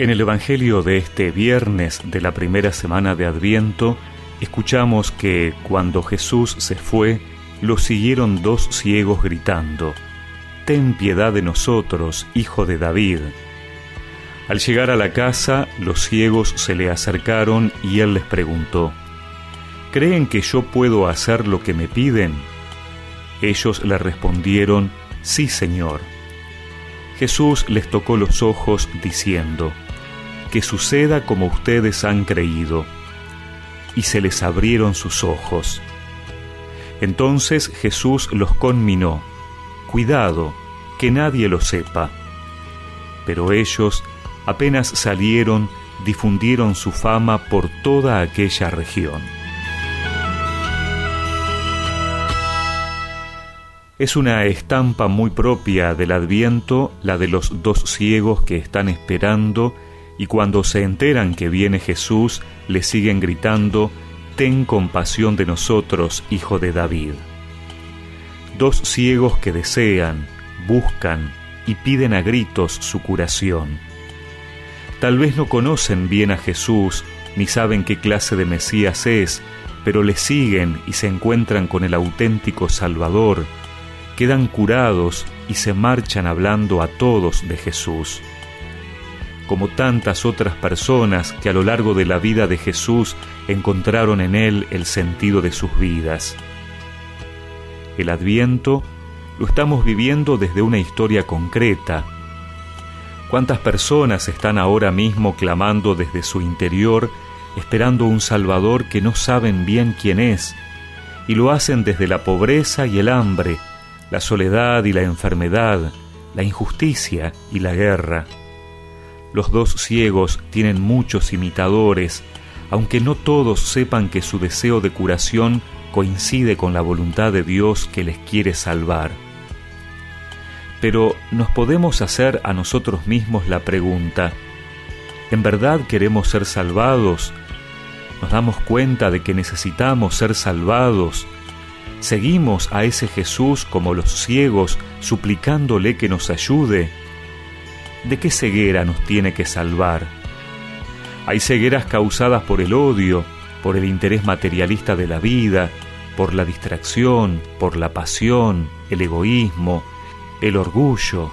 En el Evangelio de este viernes de la primera semana de Adviento, escuchamos que cuando Jesús se fue, lo siguieron dos ciegos gritando, Ten piedad de nosotros, hijo de David. Al llegar a la casa, los ciegos se le acercaron y él les preguntó, ¿Creen que yo puedo hacer lo que me piden? Ellos le respondieron, Sí, Señor. Jesús les tocó los ojos diciendo, que suceda como ustedes han creído. Y se les abrieron sus ojos. Entonces Jesús los conminó, cuidado, que nadie lo sepa. Pero ellos, apenas salieron, difundieron su fama por toda aquella región. Es una estampa muy propia del adviento la de los dos ciegos que están esperando y cuando se enteran que viene Jesús, le siguen gritando, Ten compasión de nosotros, hijo de David. Dos ciegos que desean, buscan y piden a gritos su curación. Tal vez no conocen bien a Jesús, ni saben qué clase de Mesías es, pero le siguen y se encuentran con el auténtico Salvador, quedan curados y se marchan hablando a todos de Jesús como tantas otras personas que a lo largo de la vida de Jesús encontraron en Él el sentido de sus vidas. El adviento lo estamos viviendo desde una historia concreta. ¿Cuántas personas están ahora mismo clamando desde su interior, esperando un Salvador que no saben bien quién es, y lo hacen desde la pobreza y el hambre, la soledad y la enfermedad, la injusticia y la guerra? Los dos ciegos tienen muchos imitadores, aunque no todos sepan que su deseo de curación coincide con la voluntad de Dios que les quiere salvar. Pero nos podemos hacer a nosotros mismos la pregunta, ¿en verdad queremos ser salvados? ¿Nos damos cuenta de que necesitamos ser salvados? ¿Seguimos a ese Jesús como los ciegos suplicándole que nos ayude? ¿De qué ceguera nos tiene que salvar? Hay cegueras causadas por el odio, por el interés materialista de la vida, por la distracción, por la pasión, el egoísmo, el orgullo.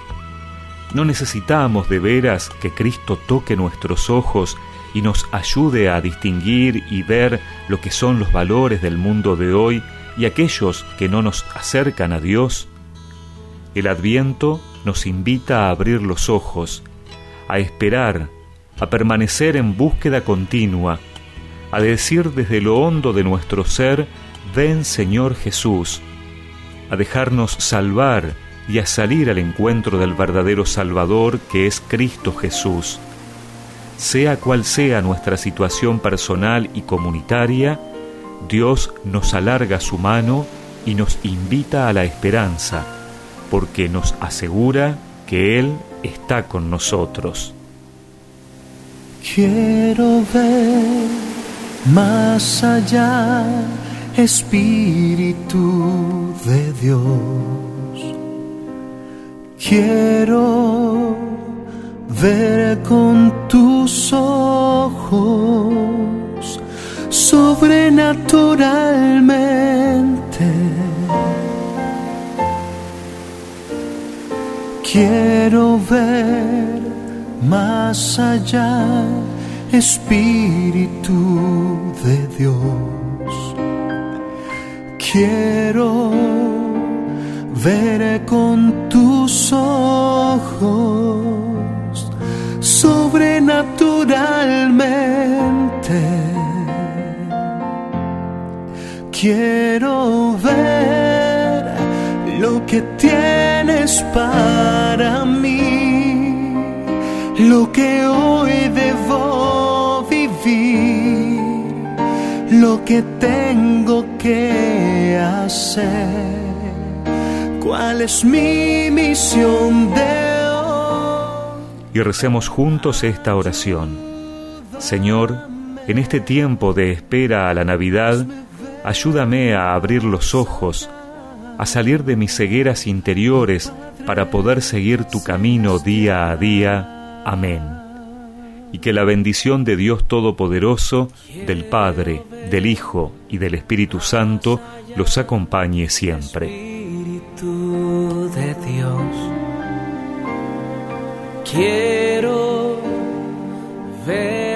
No necesitamos de veras que Cristo toque nuestros ojos y nos ayude a distinguir y ver lo que son los valores del mundo de hoy y aquellos que no nos acercan a Dios. El adviento nos invita a abrir los ojos, a esperar, a permanecer en búsqueda continua, a decir desde lo hondo de nuestro ser, ven Señor Jesús, a dejarnos salvar y a salir al encuentro del verdadero Salvador que es Cristo Jesús. Sea cual sea nuestra situación personal y comunitaria, Dios nos alarga su mano y nos invita a la esperanza porque nos asegura que Él está con nosotros. Quiero ver más allá, Espíritu de Dios. Quiero ver con tus ojos sobrenaturalmente Quiero ver más allá, Espíritu de Dios. Quiero ver con tus ojos sobrenaturalmente. Quiero ver lo que tienes para mí, lo que hoy debo vivir, lo que tengo que hacer, cuál es mi misión de hoy. Y recemos juntos esta oración. Señor, en este tiempo de espera a la Navidad, ayúdame a abrir los ojos a salir de mis cegueras interiores para poder seguir tu camino día a día. Amén. y que la bendición de Dios Todopoderoso, del Padre, del Hijo y del Espíritu Santo los acompañe siempre. Espíritu de Dios, quiero ver